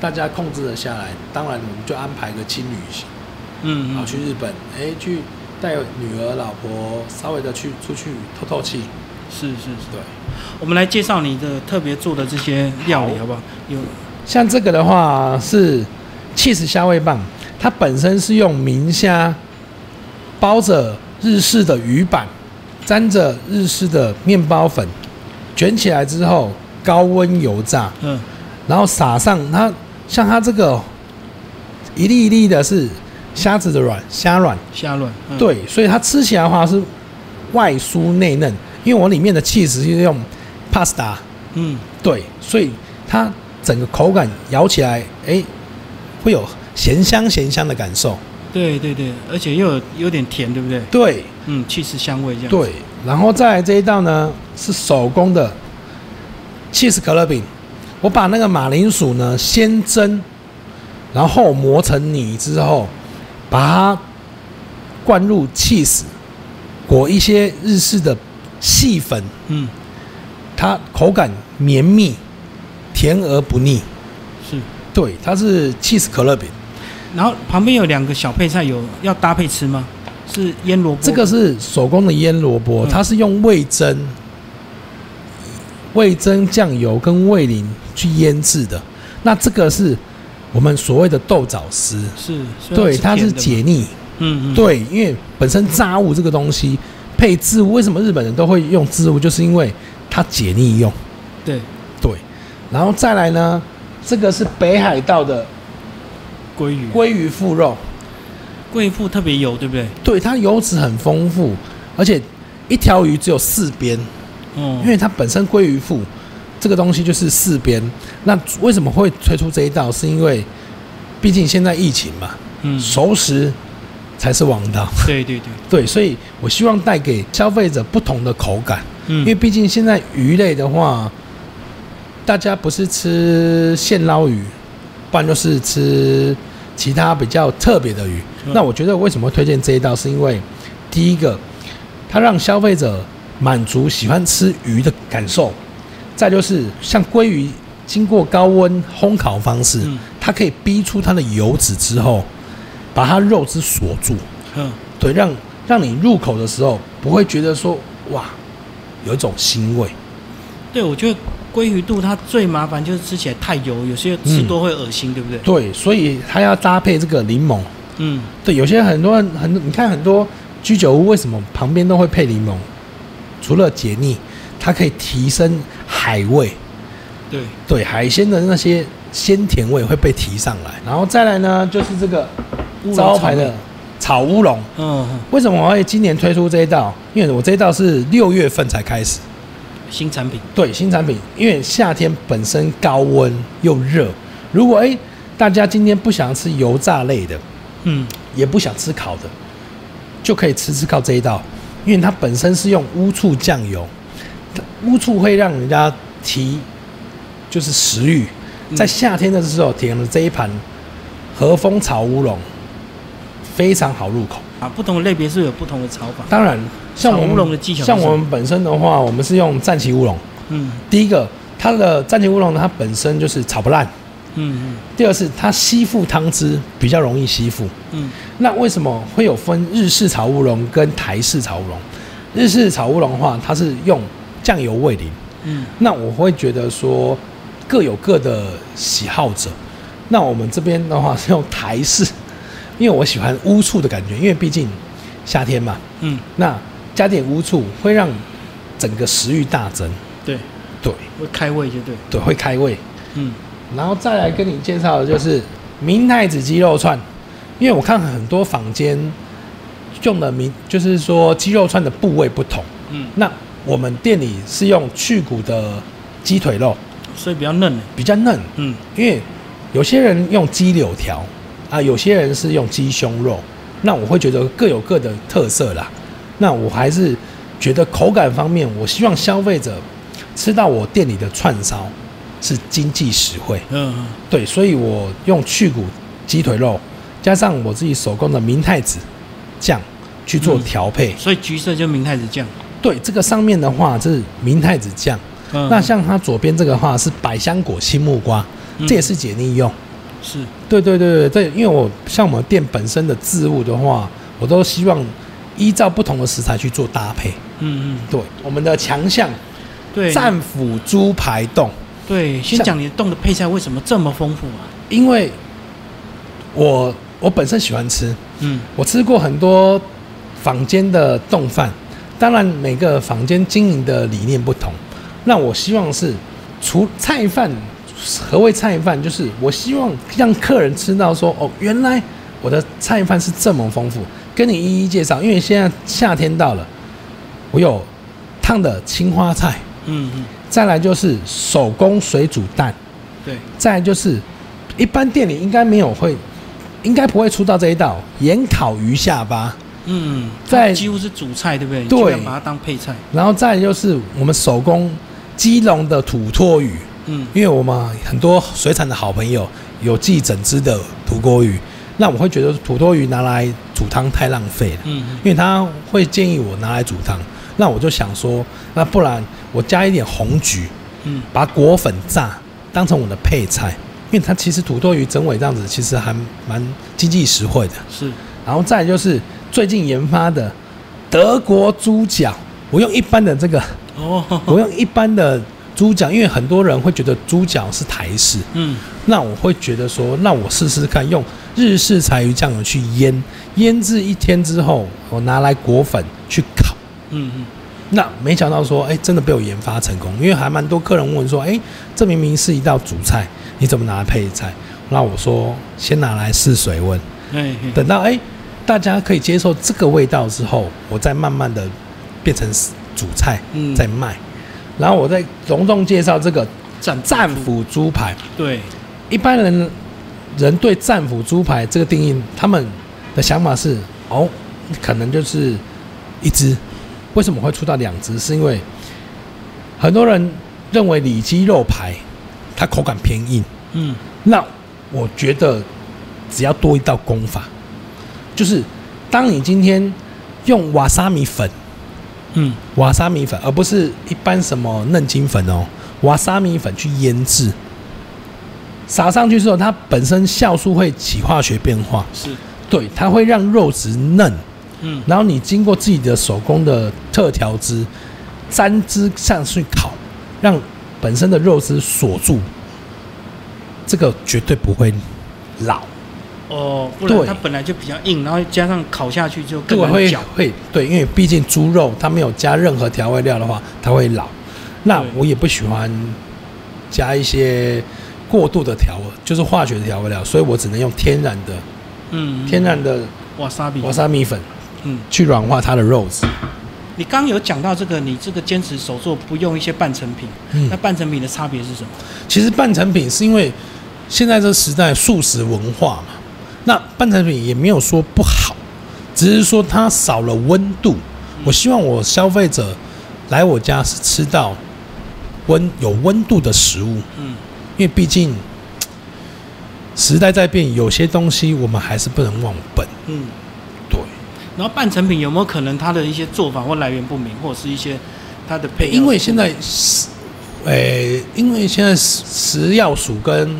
Speaker 2: 大家控制了下来，当然我们就安排个轻旅行，
Speaker 1: 嗯嗯，
Speaker 2: 然后去日本，诶，去带女儿、老婆稍微的去出去透透气。
Speaker 1: 是是是。
Speaker 2: 对，
Speaker 1: 我们来介绍你的特别做的这些料理，
Speaker 2: 好
Speaker 1: 好不好？有，
Speaker 2: 像这个的话是 cheese 虾味棒，它本身是用明虾包着日式的鱼板，沾着日式的面包粉，卷起来之后高温油炸，
Speaker 1: 嗯。
Speaker 2: 然后撒上它，像它这个一粒一粒的是虾子的软虾软，
Speaker 1: 虾卵，嗯、，
Speaker 2: 对，所以它吃起来的话是外酥内嫩，因为我里面的 cheese 是用 pasta，
Speaker 1: 嗯，
Speaker 2: 对，所以它整个口感咬起来，哎，会有咸香咸香的感受，
Speaker 1: 对对对，而且又有有点甜，对不对？
Speaker 2: 对
Speaker 1: 嗯，气势香味这样。，
Speaker 2: 对，然后再来这一道呢是手工的 cheese 可乐饼，我把那个马铃薯呢先蒸，然后磨成泥之后，把它灌入 cheese，裹一些日式的细粉，
Speaker 1: 嗯，
Speaker 2: 它口感绵密，甜而不腻。
Speaker 1: 是。
Speaker 2: 对，它是 cheese 可乐饼，
Speaker 1: 然后旁边有两个小配菜，有要搭配吃吗？是腌萝卜。
Speaker 2: 这个是手工的腌萝卜，
Speaker 1: 嗯
Speaker 2: 它是用味增、味增酱油跟味淋去腌制的。那这个是我们所谓的豆枣丝，
Speaker 1: 是，
Speaker 2: 对，它是解腻。
Speaker 1: 嗯嗯，
Speaker 2: 对，因为本身炸物这个东西配置物，为什么日本人都会用置物，就是因为它解腻用。
Speaker 1: 对
Speaker 2: 对，然后再来呢，这个是北海道的
Speaker 1: 鲑鱼，
Speaker 2: 鲑鱼腹肉，
Speaker 1: 鲑鱼腹特别油，对不对？
Speaker 2: 对，它油脂很丰富，而且一条鱼只有四边，
Speaker 1: 嗯
Speaker 2: 因为它本身鲑鱼腹这个东西就是四边。那为什么会推出这一道？是因为毕竟现在疫情嘛，
Speaker 1: 嗯，
Speaker 2: 熟食才是王道。
Speaker 1: 对对对，
Speaker 2: 对，所以我希望带给消费者不同的口感，
Speaker 1: 嗯，
Speaker 2: 因为毕竟现在鱼类的话，大家不是吃现捞鱼，不然就是吃其他比较特别的鱼。
Speaker 1: 嗯
Speaker 2: 那我觉得为什么推荐这一道，是因为第一个，它让消费者满足喜欢吃鱼的感受；再就是像鲑鱼经过高温烘烤方式，
Speaker 1: 嗯
Speaker 2: 它可以逼出它的油脂之后，把它肉汁锁住。
Speaker 1: 嗯，
Speaker 2: 对，让让你入口的时候不会觉得说哇，有一种腥味。
Speaker 1: 对，我觉得鲑鱼肚它最麻烦就是吃起来太油，有些吃多会恶心，对不对？
Speaker 2: 对，所以它要搭配这个柠檬。
Speaker 1: 嗯，
Speaker 2: 对，有些很多人很，你看很多居酒屋为什么旁边都会配柠檬？除了解腻，它可以提升海味，
Speaker 1: 对，
Speaker 2: 对海鲜的那些鲜甜味会被提上来。然后再来呢，就是这个招牌的
Speaker 1: 炒
Speaker 2: 乌龙。
Speaker 1: 嗯，嗯
Speaker 2: 为什么我会今年推出这一道？因为我这一道是六月份才开始。
Speaker 1: 新产品，
Speaker 2: 对新产品，因为夏天本身高温又热，如果哎大家今天不想吃油炸类的，
Speaker 1: 嗯，
Speaker 2: 也不想吃烤的，就可以吃吃靠这一道，因为它本身是用乌醋酱油，它乌醋会让人家提就是食欲，
Speaker 1: 嗯。
Speaker 2: 在夏天的时候点了这一盘和风炒乌龙，非常好入口。
Speaker 1: 啊，不同的类别是有不同的炒法，
Speaker 2: 当然，像
Speaker 1: 乌龙的技巧
Speaker 2: 像我们本身的话，我们是用战旗乌龙。
Speaker 1: 嗯
Speaker 2: 第一个，它的战旗乌龙，它本身就是炒不烂；
Speaker 1: 嗯嗯
Speaker 2: 第二是它吸附汤汁比较容易吸附。
Speaker 1: 嗯
Speaker 2: 那为什么会有分日式炒乌龙跟台式炒乌龙？日式炒乌龙的话，它是用酱油味淋。
Speaker 1: 嗯
Speaker 2: 那我会觉得说各有各的喜好者。那我们这边的话是用台式，因为我喜欢乌醋的感觉，因为毕竟夏天嘛，
Speaker 1: 嗯，
Speaker 2: 那加点乌醋会让整个食欲大增。
Speaker 1: 对，
Speaker 2: 对。
Speaker 1: 会开胃就对，
Speaker 2: 对，会开胃。
Speaker 1: 嗯。
Speaker 2: 然后再来跟你介绍的就是明太子鸡肉串，因为我看很多坊间用的明，就是说鸡肉串的部位不同。
Speaker 1: 嗯，
Speaker 2: 那我们店里是用去骨的鸡腿肉，
Speaker 1: 所以比较嫩，
Speaker 2: 比较嫩，
Speaker 1: 嗯。
Speaker 2: 因为有些人用鸡柳条啊，有些人是用鸡胸肉，那我会觉得各有各的特色啦。那我还是觉得口感方面，我希望消费者吃到我店里的串烧是经济实惠。
Speaker 1: 嗯嗯
Speaker 2: 对，所以我用去骨鸡腿肉，加上我自己手工的明太子酱去做
Speaker 1: 嗯
Speaker 2: 调配。
Speaker 1: 所以橘色就明太子酱，
Speaker 2: 对，这个上面的话是明太子酱，
Speaker 1: 嗯，
Speaker 2: 那像它左边这个话是百香果青木瓜，
Speaker 1: 嗯
Speaker 2: 这也是解腻用。
Speaker 1: 是，
Speaker 2: 对对对对对，因为我像我们店本身的置物的话，我都希望依照不同的食材去做搭配。
Speaker 1: 嗯嗯，
Speaker 2: 对，我们的强项
Speaker 1: 对，
Speaker 2: 战斧猪排冻，
Speaker 1: 对，先
Speaker 2: 像
Speaker 1: 讲你的冻的配菜为什么这么丰富啊？
Speaker 2: 因为我我本身喜欢吃，
Speaker 1: 嗯
Speaker 2: 我吃过很多坊间的冻饭，当然每个坊间经营的理念不同。那我希望是除菜饭，何谓菜饭？就是我希望让客人吃到说，哦，原来我的菜饭是这么丰富，跟你一一介绍。因为现在夏天到了，我有烫的青花菜，
Speaker 1: 嗯嗯，
Speaker 2: 再来就是手工水煮蛋，
Speaker 1: 对，
Speaker 2: 再来就是一般店里应该没有会，应该不会出到这一道盐烤鱼下巴。
Speaker 1: 嗯，
Speaker 2: 在
Speaker 1: 它几乎是主菜，对不对？你
Speaker 2: 对
Speaker 1: 把它当配菜，
Speaker 2: 然后再来就是我们手工基隆的土托鱼，
Speaker 1: 嗯。
Speaker 2: 因为我们很多水产的好朋友有寄整只的土锅鱼，那我会觉得土锅鱼拿来煮汤太浪费了，
Speaker 1: 嗯。嗯
Speaker 2: 因为他会建议我拿来煮汤，那我就想说，那不然我加一点红菊，
Speaker 1: 嗯，
Speaker 2: 把果粉炸当成我的配菜，因为它其实土豆鱼整尾这样子其实还蛮经济实惠的。
Speaker 1: 是，
Speaker 2: 然后再就是最近研发的德国猪脚，我用一般的这个，
Speaker 1: 哦，
Speaker 2: 我用一般的猪脚，因为很多人会觉得猪脚是台式，
Speaker 1: 嗯。
Speaker 2: 那我会觉得说，那我试试看用日式柴鱼酱油去腌，腌制一天之后，我拿来裹粉去烤。
Speaker 1: 嗯嗯，
Speaker 2: 那没想到说，哎，真的被我研发成功，因为还蛮多客人问说，哎，这明明是一道主菜，你怎么拿来配菜？那我说，先拿来试水温，
Speaker 1: 哎嘿。
Speaker 2: 等到哎大家可以接受这个味道之后，我再慢慢的变成主菜
Speaker 1: 嗯。
Speaker 2: 再卖。然后我再隆重介绍这个
Speaker 1: 战
Speaker 2: 战斧猪排。
Speaker 1: 对，
Speaker 2: 一般人人对战斧猪排这个定义，他们的想法是哦，可能就是一只。为什么会出到两只？是因为很多人认为里脊肉排它口感偏硬，
Speaker 1: 嗯
Speaker 2: 那我觉得只要多一道功法，就是当你今天用瓦萨米粉，
Speaker 1: 嗯。
Speaker 2: 瓦沙米粉，而不是一般什么嫩筋粉哦，瓦沙米粉去腌制，撒上去之后，它本身酵素会起化学变化，
Speaker 1: 是，
Speaker 2: 对，它会让肉质嫩，
Speaker 1: 嗯。
Speaker 2: 然后你经过自己的手工的特调汁沾汁上去烤，让本身的肉汁锁住，这个绝对不会老，
Speaker 1: 哦，不然
Speaker 2: 对
Speaker 1: 它本来就比较硬，然后加上烤下去就更，
Speaker 2: 会
Speaker 1: 难嚼。
Speaker 2: 会对，因为毕竟猪肉它没有加任何调味料的话，它会老。那我也不喜欢加一些过度的调味，就是化学的调味料，所以我只能用天然的、
Speaker 1: 嗯，
Speaker 2: 天然的
Speaker 1: 瓦萨比。
Speaker 2: 瓦萨米粉
Speaker 1: 嗯，
Speaker 2: 去软化它的肉质。
Speaker 1: 你刚刚有讲到这个，你这个坚持手做不用一些半成品，
Speaker 2: 嗯
Speaker 1: 那，半成品的差别是什么？
Speaker 2: 其实半成品是因为现在这时代素食文化嘛，那半成品也没有说不好，只是说它少了温度。我希望我消费者来我家是吃到温有温度的食物，
Speaker 1: 嗯
Speaker 2: 因为毕竟时代在变，有些东西我们还是不能忘本。
Speaker 1: 嗯。
Speaker 2: 对，
Speaker 1: 然后半成品有没有可能它的一些做法或来源不明，或者是一些它的配
Speaker 2: 因为现在食，诶、因为现在食食药署跟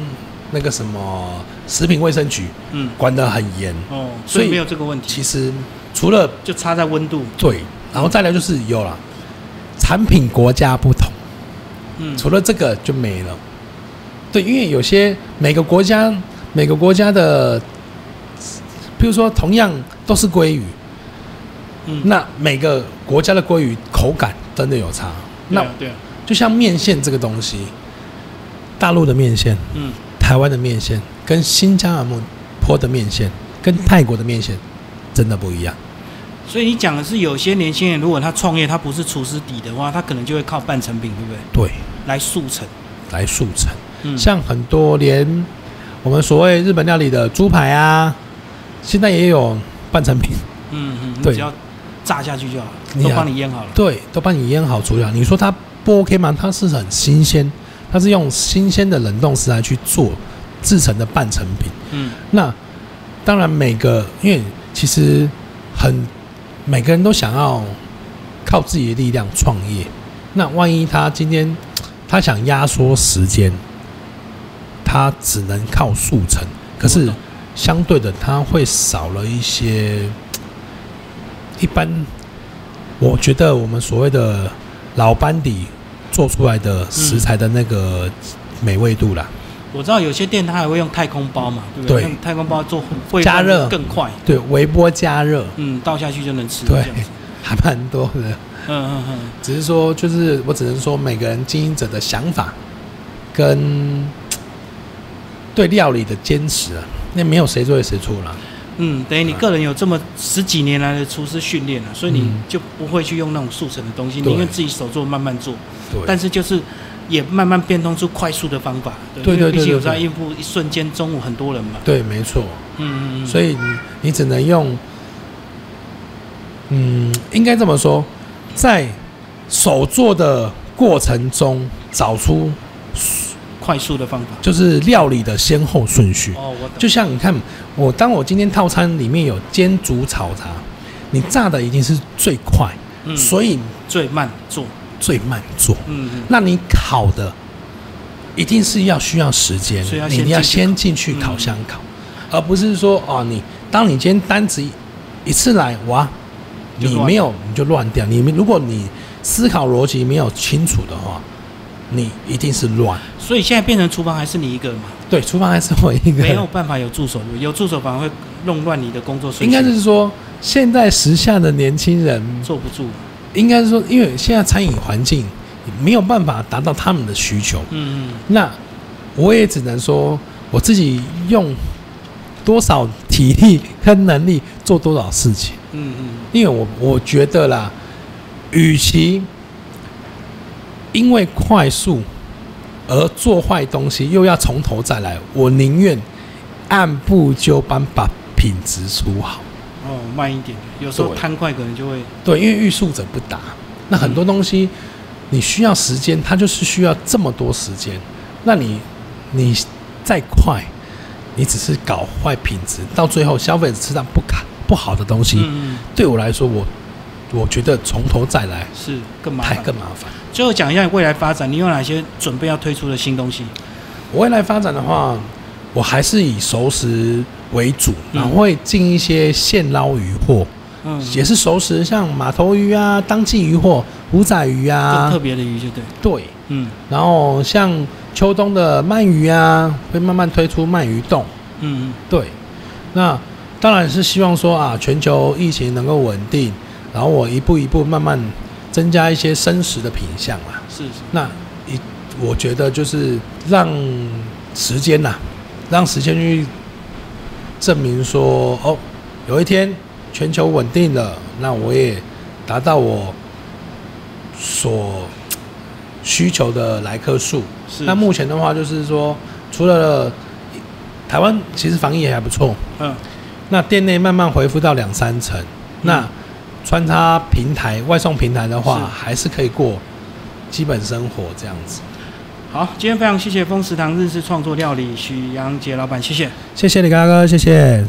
Speaker 2: 那个什么食品卫生局
Speaker 1: 嗯。
Speaker 2: 管得很严，
Speaker 1: 哦，
Speaker 2: 所以
Speaker 1: 没有这个问题，
Speaker 2: 其实除了
Speaker 1: 就差在温度。
Speaker 2: 对，然后再来就是有了产品国家不同，
Speaker 1: 嗯，
Speaker 2: 除了这个就没了。对，因为有些每个国家每个国家的，譬如说同样都是鲑鱼，
Speaker 1: 嗯。
Speaker 2: 那每个国家的鲑鱼口感真的有差。那
Speaker 1: 对啊对啊，
Speaker 2: 就像面线这个东西，大陆的面线、
Speaker 1: 嗯
Speaker 2: 台湾的面线跟新加坡的面线跟泰国的面线真的不一样。
Speaker 1: 所以你讲的是有些年轻人如果他创业，他不是厨师底的话，他可能就会靠半成品，对不对？
Speaker 2: 对，
Speaker 1: 来速成。
Speaker 2: 来速成。
Speaker 1: 嗯，
Speaker 2: 像很多连我们所谓日本料理的猪排啊，现在也有半成品，
Speaker 1: 嗯嗯，你
Speaker 2: 对
Speaker 1: 只要炸下去就好了，都帮你腌好了。
Speaker 2: 对，都帮你腌好处理好。你说它不 OK 吗？它是很新鲜，它是用新鲜的冷冻食材去做制成的半成品。
Speaker 1: 嗯
Speaker 2: 那当然，每个因为其实很每个人都想要靠自己的力量创业。那万一他今天他想压缩时间，他只能靠速成，可是相对的，他会少了一些一般。我觉得我们所谓的老班底做出来的食材的那个美味度啦，
Speaker 1: 我知道有些店它还会用太空包嘛，对不对？
Speaker 2: 对
Speaker 1: 太空包做会
Speaker 2: 加热
Speaker 1: 更快，
Speaker 2: 对，微波加热，
Speaker 1: 嗯，倒下去就能吃。
Speaker 2: 对还蛮多的。
Speaker 1: 嗯嗯嗯，
Speaker 2: 只是说，就是我只能说，每个人经营者的想法跟对料理的坚持啊，那没有谁对谁错啦。
Speaker 1: 嗯，等于你个人有这么十几年来的厨师训练了，所以你
Speaker 2: 嗯
Speaker 1: 就不会去用那种速成的东西，宁愿自己手做慢慢做。
Speaker 2: 对，
Speaker 1: 但是就是也慢慢变通出快速的方法。
Speaker 2: 对对对
Speaker 1: 有时候
Speaker 2: 对对
Speaker 1: 应付一瞬间中午很多人嘛。
Speaker 2: 对，没错。
Speaker 1: 嗯嗯嗯。
Speaker 2: 所以你你只能用，嗯，应该这么说，在手做的过程中找出
Speaker 1: 快速的方法。
Speaker 2: 就是料理的先后顺序。
Speaker 1: 哦，我。
Speaker 2: 就像你看，我当我今天套餐里面有煎、煮、炒、炸，你炸的一定是最快，
Speaker 1: 嗯，
Speaker 2: 所以
Speaker 1: 最慢做。
Speaker 2: 最慢做。
Speaker 1: 嗯嗯。
Speaker 2: 那你烤的一定是要需要时间
Speaker 1: 所以，
Speaker 2: 你要
Speaker 1: 先进去
Speaker 2: 烤箱烤，而不是说哦，你当你今天单子一一次来哇，你没有你就乱掉。你如果你思考逻辑没有清楚的话，你一定是乱。
Speaker 1: 所以现在变成厨房还是你一个嘛？
Speaker 2: 对，厨房还是我一个，
Speaker 1: 没有办法有助手，有助手反而会弄乱你的工作顺序。
Speaker 2: 应该是说，现在时下的年轻人
Speaker 1: 坐不住。
Speaker 2: 应该是说，因为现在餐饮环境没有办法达到他们的需求。
Speaker 1: 嗯嗯。
Speaker 2: 那我也只能说，我自己用多少体力跟能力做多少事情。
Speaker 1: 嗯嗯。
Speaker 2: 因为我我觉得啦，与其因为快速而做坏东西，又要从头再来，我宁愿按部就班把品质出好。
Speaker 1: 哦，慢一点，有时候贪快可能就会
Speaker 2: 对，因为欲速则不达。那很多东西你需要时间，它就是需要这么多时间。那你你再快，你只是搞坏品质，到最后消费者吃到不卡不好的东西。
Speaker 1: 嗯嗯。
Speaker 2: 对我来说，我我觉得从头再来
Speaker 1: 是更麻烦，
Speaker 2: 更麻烦。
Speaker 1: 最后讲一下未来发展，你有哪些准备要推出的新东西？
Speaker 2: 未来发展的话，我还是以熟食为主，然后会进一些现捞鱼货，
Speaker 1: 嗯，
Speaker 2: 也是熟食，像马头鱼啊、当季鱼货、五仔鱼啊，
Speaker 1: 特别的鱼就对。
Speaker 2: 对，
Speaker 1: 嗯，
Speaker 2: 然后像秋冬的鳗鱼啊，会慢慢推出鳗鱼冻，
Speaker 1: 嗯嗯，
Speaker 2: 对。那当然是希望说啊，全球疫情能够稳定，然后我一步一步慢慢增加一些生食的品相啦。
Speaker 1: 是是。
Speaker 2: 那一我觉得就是让时间呐。让时间去证明说，哦，有一天全球稳定了，那我也达到我所需求的来客数。
Speaker 1: 是。
Speaker 2: 那目前的话，就是说，除了台湾其实防疫也还不错，
Speaker 1: 嗯。
Speaker 2: 那店内慢慢恢复到两三成，那穿插平台外送平台的话，还是可以过基本生活这样子。
Speaker 1: 好，今天非常谢谢风食堂日式创作料理许阳杰老板，谢谢，
Speaker 2: 谢谢李大哥，谢谢。